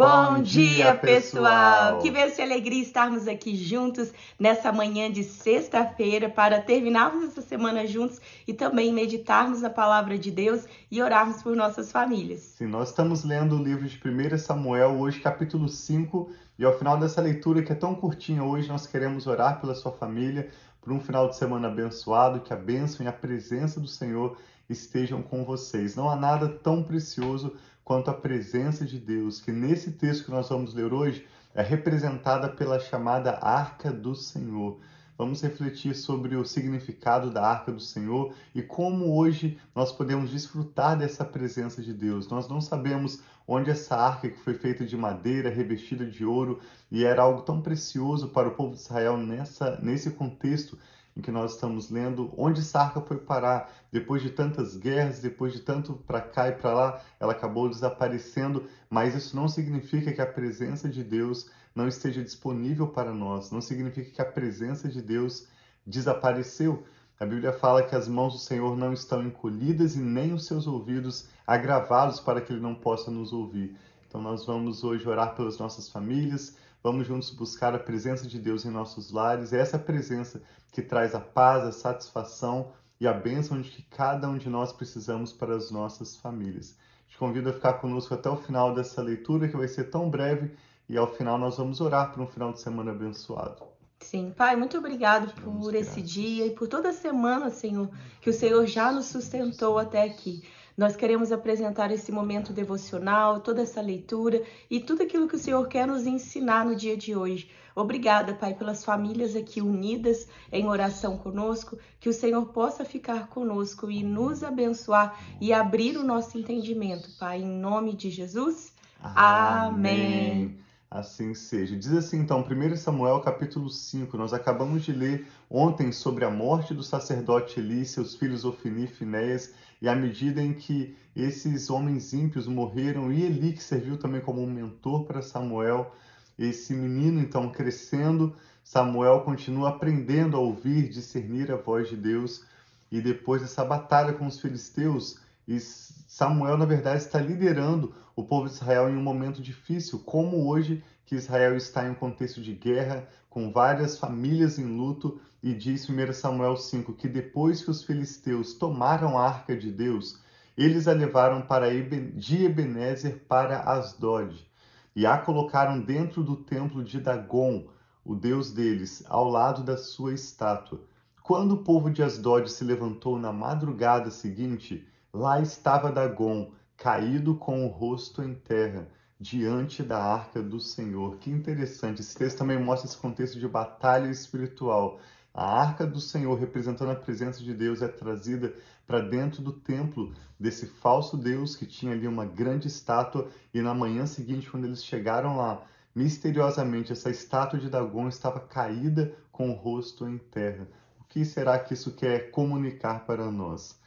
Bom dia, pessoal! Que bênção e alegria estarmos aqui juntos nessa manhã de sexta-feira para terminarmos essa semana juntos e também meditarmos na palavra de Deus e orarmos por nossas famílias. Sim, nós estamos lendo o livro de 1 Samuel, hoje capítulo 5, e ao final dessa leitura que é tão curtinha hoje, nós queremos orar pela sua família, por um final de semana abençoado, que a bênção e a presença do Senhor estejam com vocês. Não há nada tão precioso quanto à presença de Deus, que nesse texto que nós vamos ler hoje é representada pela chamada Arca do Senhor. Vamos refletir sobre o significado da Arca do Senhor e como hoje nós podemos desfrutar dessa presença de Deus. Nós não sabemos onde essa arca que foi feita de madeira, revestida de ouro, e era algo tão precioso para o povo de Israel nessa, nesse contexto em que nós estamos lendo, onde Sarca foi parar depois de tantas guerras, depois de tanto para cá e para lá, ela acabou desaparecendo, mas isso não significa que a presença de Deus não esteja disponível para nós, não significa que a presença de Deus desapareceu. A Bíblia fala que as mãos do Senhor não estão encolhidas e nem os seus ouvidos agravados para que ele não possa nos ouvir. Então nós vamos hoje orar pelas nossas famílias, Vamos juntos buscar a presença de Deus em nossos lares, é essa presença que traz a paz, a satisfação e a bênção de que cada um de nós precisamos para as nossas famílias. Te convido a ficar conosco até o final dessa leitura, que vai ser tão breve, e ao final nós vamos orar por um final de semana abençoado. Sim, Pai, muito obrigado por esse dia e por toda a semana, Senhor, que o Senhor já nos sustentou até aqui. Nós queremos apresentar esse momento devocional, toda essa leitura e tudo aquilo que o Senhor quer nos ensinar no dia de hoje. Obrigada, Pai, pelas famílias aqui unidas em oração conosco, que o Senhor possa ficar conosco e nos abençoar e abrir o nosso entendimento, Pai, em nome de Jesus. Amém. Amém. Assim seja. Diz assim então, 1 Samuel capítulo 5, nós acabamos de ler ontem sobre a morte do sacerdote Eli, seus filhos Ofni e Finéias, e à medida em que esses homens ímpios morreram, e Eli, que serviu também como um mentor para Samuel, esse menino então crescendo, Samuel continua aprendendo a ouvir, discernir a voz de Deus, e depois dessa batalha com os filisteus, e Samuel, na verdade, está liderando o povo de Israel em um momento difícil, como hoje que Israel está em um contexto de guerra, com várias famílias em luto, e diz 1 Samuel 5 que depois que os filisteus tomaram a arca de Deus, eles a levaram para de Ebenezer para Asdod, e a colocaram dentro do templo de Dagon, o deus deles, ao lado da sua estátua. Quando o povo de Asdod se levantou na madrugada seguinte, Lá estava Dagon, caído com o rosto em terra, diante da arca do Senhor. Que interessante. Esse texto também mostra esse contexto de batalha espiritual. A arca do Senhor, representando a presença de Deus, é trazida para dentro do templo desse falso Deus que tinha ali uma grande estátua. E na manhã seguinte, quando eles chegaram lá, misteriosamente essa estátua de Dagon estava caída com o rosto em terra. O que será que isso quer comunicar para nós?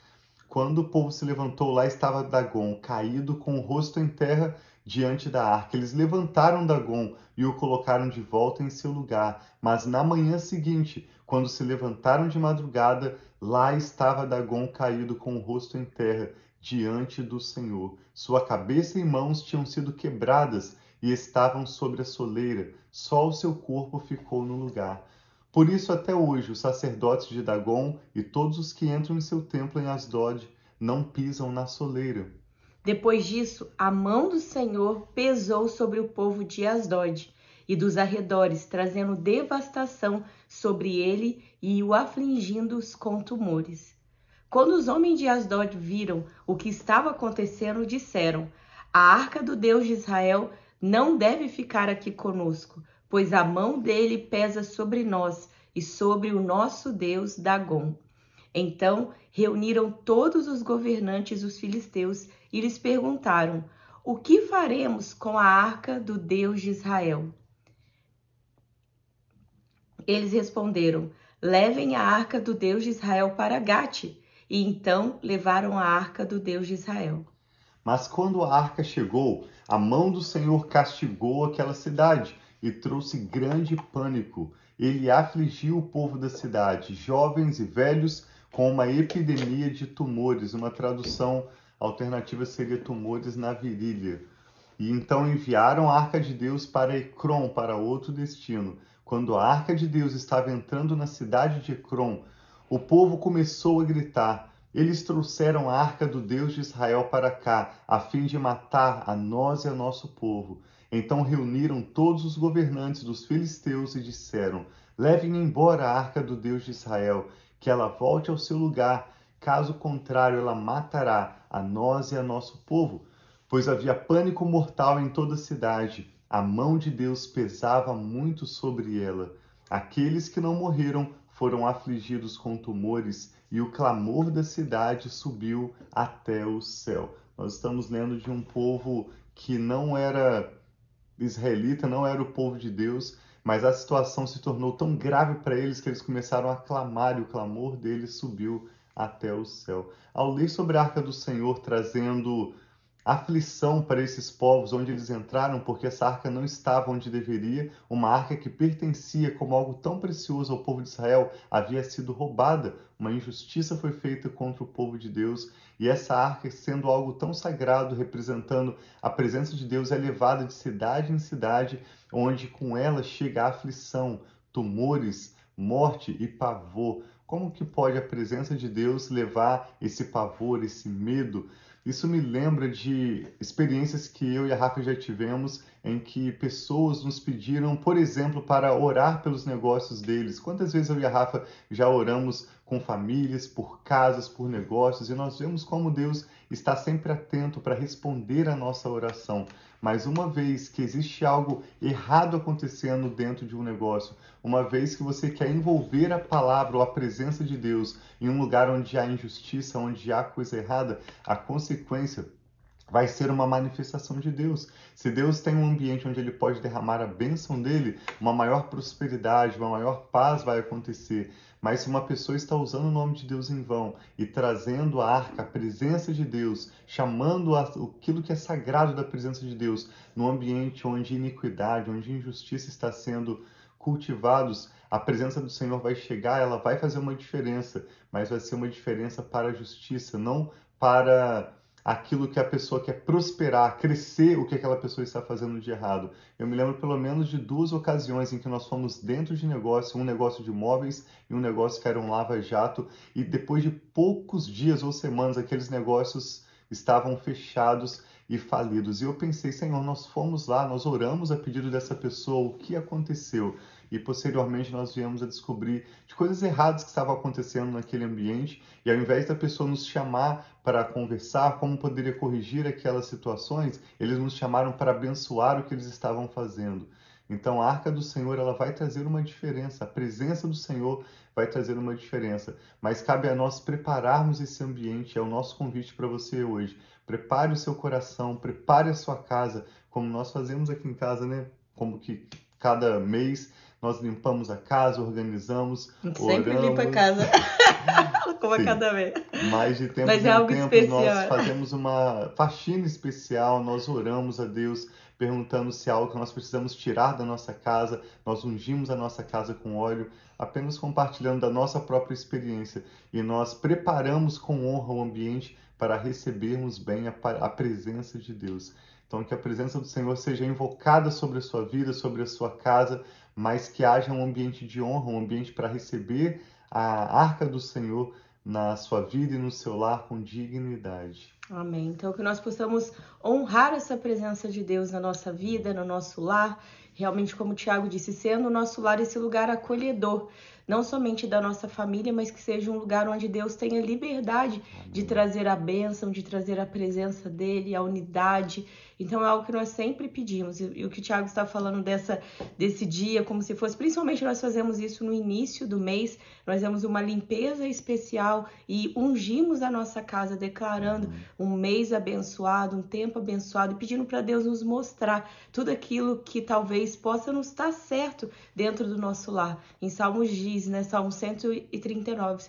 Quando o povo se levantou, lá estava Dagon, caído com o rosto em terra diante da arca. Eles levantaram Dagon e o colocaram de volta em seu lugar. Mas na manhã seguinte, quando se levantaram de madrugada, lá estava Dagon caído com o rosto em terra diante do Senhor. Sua cabeça e mãos tinham sido quebradas e estavam sobre a soleira. Só o seu corpo ficou no lugar. Por isso, até hoje, os sacerdotes de Dagon e todos os que entram em seu templo em Asdod não pisam na soleira. Depois disso, a mão do Senhor pesou sobre o povo de Asdod e dos arredores, trazendo devastação sobre ele e o afligindo-os com tumores. Quando os homens de Asdod viram o que estava acontecendo, disseram: A arca do Deus de Israel não deve ficar aqui conosco, pois a mão dele pesa sobre nós e sobre o nosso Deus Dagom. Então reuniram todos os governantes dos filisteus e lhes perguntaram: O que faremos com a arca do Deus de Israel? Eles responderam: Levem a arca do Deus de Israel para Gate. E então levaram a arca do Deus de Israel. Mas quando a arca chegou, a mão do Senhor castigou aquela cidade e trouxe grande pânico. Ele afligiu o povo da cidade, jovens e velhos, com uma epidemia de tumores. Uma tradução alternativa seria tumores na virilha. E então enviaram a arca de Deus para Ecrom, para outro destino. Quando a arca de Deus estava entrando na cidade de Ecrom, o povo começou a gritar: Eles trouxeram a arca do Deus de Israel para cá, a fim de matar a nós e a nosso povo. Então reuniram todos os governantes dos filisteus e disseram: Levem embora a arca do Deus de Israel, que ela volte ao seu lugar. Caso contrário, ela matará a nós e a nosso povo. Pois havia pânico mortal em toda a cidade. A mão de Deus pesava muito sobre ela. Aqueles que não morreram foram afligidos com tumores e o clamor da cidade subiu até o céu. Nós estamos lendo de um povo que não era israelita, não era o povo de Deus, mas a situação se tornou tão grave para eles que eles começaram a clamar e o clamor deles subiu até o céu. Ao ler sobre a arca do Senhor trazendo aflição para esses povos onde eles entraram, porque essa arca não estava onde deveria, uma arca que pertencia como algo tão precioso ao povo de Israel havia sido roubada, uma injustiça foi feita contra o povo de Deus, e essa arca, sendo algo tão sagrado, representando a presença de Deus, é levada de cidade em cidade, onde com ela chega a aflição, tumores, morte e pavor. Como que pode a presença de Deus levar esse pavor, esse medo? Isso me lembra de experiências que eu e a Rafa já tivemos em que pessoas nos pediram, por exemplo, para orar pelos negócios deles. Quantas vezes eu e a Rafa já oramos com famílias, por casas, por negócios, e nós vemos como Deus está sempre atento para responder a nossa oração. Mas uma vez que existe algo errado acontecendo dentro de um negócio, uma vez que você quer envolver a palavra ou a presença de Deus em um lugar onde há injustiça, onde há coisa errada, a consequência vai ser uma manifestação de Deus. Se Deus tem um ambiente onde ele pode derramar a bênção dele, uma maior prosperidade, uma maior paz vai acontecer. Mas se uma pessoa está usando o nome de Deus em vão e trazendo a arca, a presença de Deus, chamando aquilo que é sagrado da presença de Deus, num ambiente onde iniquidade, onde injustiça está sendo cultivados, a presença do Senhor vai chegar, ela vai fazer uma diferença, mas vai ser uma diferença para a justiça, não para aquilo que a pessoa quer prosperar, crescer o que aquela pessoa está fazendo de errado. Eu me lembro pelo menos de duas ocasiões em que nós fomos dentro de negócio, um negócio de imóveis e um negócio que era um lava-jato, e depois de poucos dias ou semanas aqueles negócios estavam fechados e falidos. E eu pensei, Senhor, nós fomos lá, nós oramos a pedido dessa pessoa, o que aconteceu? E posteriormente nós viemos a descobrir de coisas erradas que estavam acontecendo naquele ambiente e ao invés da pessoa nos chamar para conversar como poderia corrigir aquelas situações, eles nos chamaram para abençoar o que eles estavam fazendo. Então a arca do Senhor ela vai trazer uma diferença, a presença do Senhor vai trazer uma diferença, mas cabe a nós prepararmos esse ambiente, é o nosso convite para você hoje. Prepare o seu coração, prepare a sua casa, como nós fazemos aqui em casa, né? Como que cada mês nós limpamos a casa, organizamos. Sempre oramos. limpa a casa. Como a cada vez. Mais de tempo Mas é algo tempo especial. nós fazemos uma faxina especial, nós oramos a Deus perguntando se há algo que nós precisamos tirar da nossa casa, nós ungimos a nossa casa com óleo, apenas compartilhando da nossa própria experiência e nós preparamos com honra o ambiente para recebermos bem a, a presença de Deus. Então, que a presença do Senhor seja invocada sobre a sua vida, sobre a sua casa, mas que haja um ambiente de honra, um ambiente para receber a arca do Senhor na sua vida e no seu lar com dignidade. Amém. Então, que nós possamos honrar essa presença de Deus na nossa vida, no nosso lar, realmente, como o Tiago disse, sendo o nosso lar esse lugar acolhedor, não somente da nossa família, mas que seja um lugar onde Deus tenha liberdade Amém. de trazer a bênção, de trazer a presença dele, a unidade. Então é algo que nós sempre pedimos. E, e o que o Tiago está falando dessa, desse dia, como se fosse, principalmente nós fazemos isso no início do mês, nós temos uma limpeza especial e ungimos a nossa casa, declarando um mês abençoado, um tempo abençoado, e pedindo para Deus nos mostrar tudo aquilo que talvez possa nos estar certo dentro do nosso lar. Em Salmos diz, né, Salmo 139,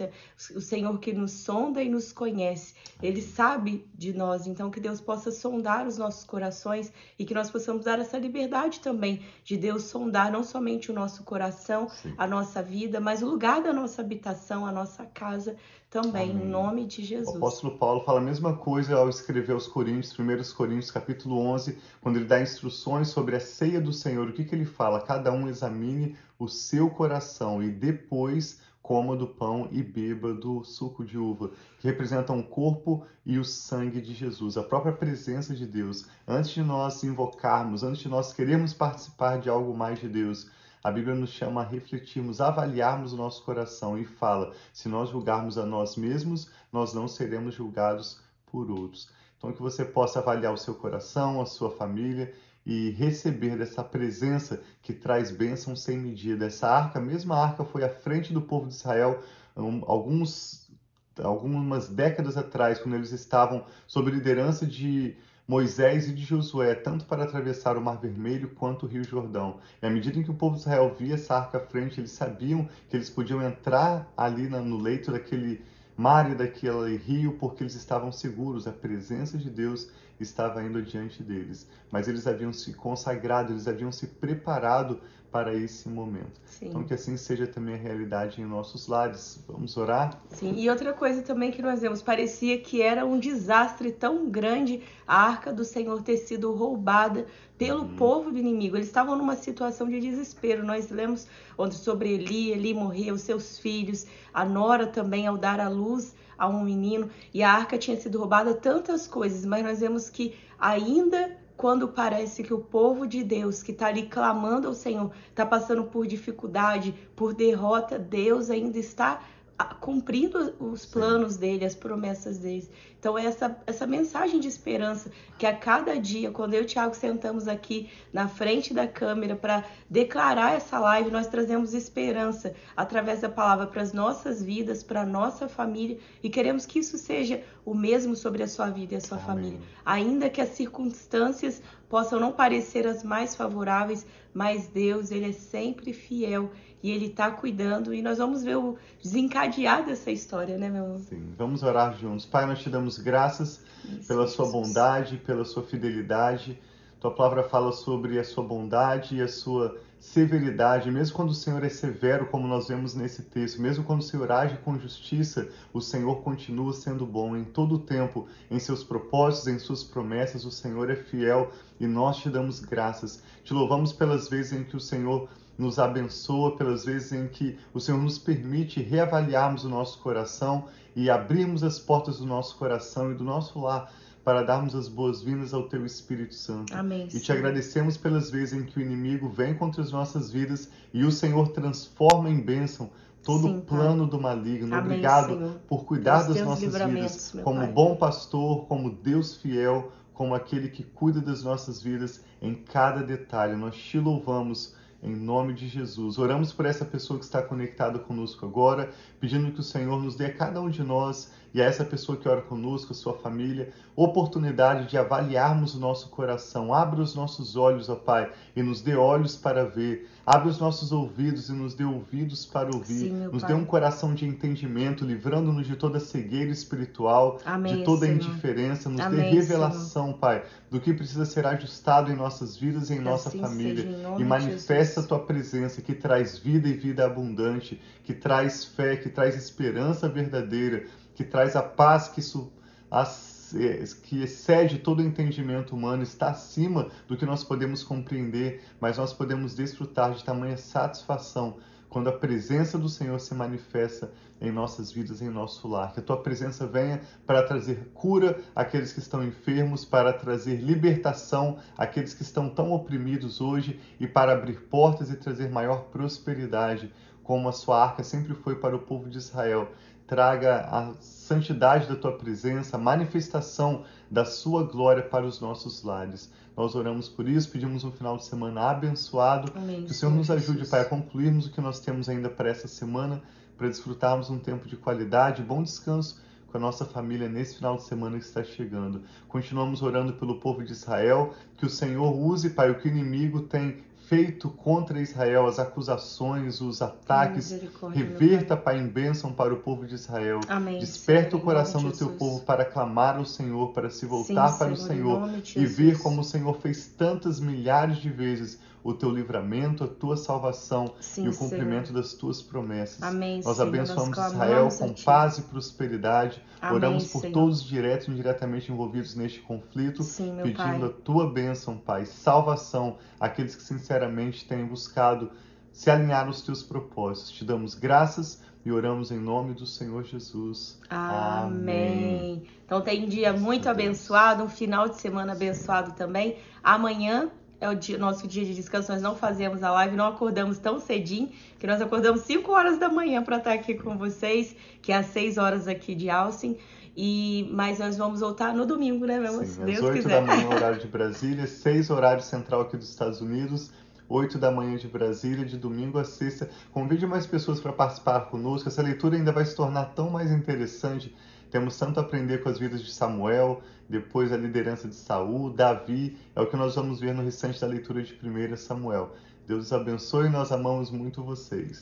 o Senhor que nos sonda e nos conhece, Ele sabe de nós, então que Deus possa sondar os nossos corações e que nós possamos dar essa liberdade também de Deus sondar não somente o nosso coração, Sim. a nossa vida, mas o lugar da nossa habitação, a nossa casa também, Amém. em nome de Jesus. O apóstolo Paulo fala a mesma coisa ao escrever aos Coríntios, 1 Coríntios capítulo 11, quando ele dá instruções sobre a ceia do Senhor. O que, que ele fala? Cada um examine o seu coração e depois coma do pão e beba do suco de uva, que representam o corpo e o sangue de Jesus, a própria presença de Deus. Antes de nós invocarmos, antes de nós queremos participar de algo mais de Deus, a Bíblia nos chama a refletirmos, avaliarmos o nosso coração e fala: se nós julgarmos a nós mesmos, nós não seremos julgados por outros. Então, que você possa avaliar o seu coração, a sua família e receber dessa presença que traz bênção sem medida. Essa arca, a mesma arca, foi à frente do povo de Israel alguns, algumas décadas atrás, quando eles estavam sob liderança de Moisés e de Josué, tanto para atravessar o Mar Vermelho quanto o Rio Jordão. E à medida em que o povo de Israel via essa arca à frente, eles sabiam que eles podiam entrar ali no leito daquele mar e daquele rio, porque eles estavam seguros, a presença de Deus estava indo adiante deles. Mas eles haviam se consagrado, eles haviam se preparado para esse momento. Sim. Então, que assim seja também a realidade em nossos lares. Vamos orar? Sim, e outra coisa também que nós vemos, parecia que era um desastre tão grande a arca do Senhor ter sido roubada pelo uhum. povo do inimigo. Eles estavam numa situação de desespero. Nós lemos onde sobre Eli, Eli morreu, seus filhos, a Nora também ao dar à luz a um menino, e a arca tinha sido roubada tantas coisas, mas nós vemos que ainda quando parece que o povo de Deus que está ali clamando ao Senhor está passando por dificuldade, por derrota, Deus ainda está cumprindo os planos dele, as promessas dele. Então, essa, essa mensagem de esperança que a cada dia, quando eu e o Thiago sentamos aqui na frente da câmera para declarar essa live, nós trazemos esperança através da palavra para as nossas vidas, para a nossa família e queremos que isso seja o mesmo sobre a sua vida e a sua Amém. família. Ainda que as circunstâncias possam não parecer as mais favoráveis, mas Deus, ele é sempre fiel e ele está cuidando e nós vamos ver o desencadear dessa história, né, meu amor? Sim, vamos orar juntos. Pai, nós te damos graças Isso, pela sua Jesus. bondade, pela sua fidelidade. Tua palavra fala sobre a sua bondade e a sua severidade, mesmo quando o Senhor é severo, como nós vemos nesse texto, mesmo quando o Senhor age com justiça, o Senhor continua sendo bom em todo o tempo, em seus propósitos, em suas promessas, o Senhor é fiel e nós te damos graças. Te louvamos pelas vezes em que o Senhor nos abençoa, pelas vezes em que o Senhor nos permite reavaliarmos o nosso coração e abrirmos as portas do nosso coração e do nosso lar para darmos as boas-vindas ao Teu Espírito Santo. Amém. E te agradecemos pelas vezes em que o inimigo vem contra as nossas vidas e o Senhor transforma em bênção todo o plano do maligno. Amém, Obrigado Senhor. por cuidar das nossas vidas como pai. bom pastor, como Deus fiel, como aquele que cuida das nossas vidas em cada detalhe. Nós te louvamos em nome de Jesus. Oramos por essa pessoa que está conectada conosco agora, pedindo que o Senhor nos dê a cada um de nós e a essa pessoa que ora conosco, a sua família, oportunidade de avaliarmos o nosso coração. Abra os nossos olhos, ó Pai, e nos dê olhos para ver. Abre os nossos ouvidos e nos dê ouvidos para ouvir. Sim, nos pai. dê um coração de entendimento, livrando-nos de toda cegueira espiritual, Amém, de toda Senhor. indiferença. Nos Amém, dê revelação, Senhor. Pai, do que precisa ser ajustado em nossas vidas e em nossa assim família. Seja, e manifesta a tua presença que traz vida e vida abundante, que traz fé, que traz esperança verdadeira que traz a paz que, que excede todo o entendimento humano, está acima do que nós podemos compreender, mas nós podemos desfrutar de tamanha satisfação quando a presença do Senhor se manifesta em nossas vidas, em nosso lar. Que a tua presença venha para trazer cura àqueles que estão enfermos, para trazer libertação àqueles que estão tão oprimidos hoje e para abrir portas e trazer maior prosperidade, como a sua arca sempre foi para o povo de Israel traga a santidade da tua presença, a manifestação da sua glória para os nossos lares. Nós oramos por isso, pedimos um final de semana abençoado. Amém, que o Senhor nos ajude, Jesus. Pai, a concluirmos o que nós temos ainda para essa semana, para desfrutarmos um tempo de qualidade, bom descanso com a nossa família nesse final de semana que está chegando. Continuamos orando pelo povo de Israel, que o Senhor use, Pai, o que o inimigo tem feito contra Israel, as acusações, os ataques. Reverta, Pai, em bênção para o povo de Israel. Amém, Desperta Senhor, o coração do teu povo para clamar ao Senhor, para se voltar Sim, para o Senhor, em Senhor e ver como o Senhor fez tantas milhares de vezes o teu livramento, a tua salvação Sim, e o cumprimento Senhor. das tuas promessas. Amém, Nós Senhor, abençoamos nós Israel com paz e prosperidade. Amém, Oramos por Senhor. todos direto e indiretamente envolvidos neste conflito, Sim, pedindo Pai. a tua bênção, Pai, salvação àqueles que sinceramente têm buscado se alinhar aos teus propósitos. Te damos graças e oramos em nome do Senhor Jesus. Amém. Então tem um dia muito abençoado, um final de semana abençoado também. Amanhã é o dia- nosso dia de descanso, nós não fazemos a live, não acordamos tão cedinho, que nós acordamos 5 horas da manhã para estar aqui com vocês, que é às 6 horas aqui de Alcin. E, mas nós vamos voltar no domingo, né, meu? Sim, Se às Deus 8 quiser. da manhã, horário de Brasília, 6 horário central aqui dos Estados Unidos, 8 da manhã de Brasília, de domingo a sexta. Convide mais pessoas para participar conosco. Essa leitura ainda vai se tornar tão mais interessante. Temos tanto a aprender com as vidas de Samuel, depois a liderança de Saul, Davi. É o que nós vamos ver no restante da leitura de 1 Samuel. Deus os abençoe e nós amamos muito vocês.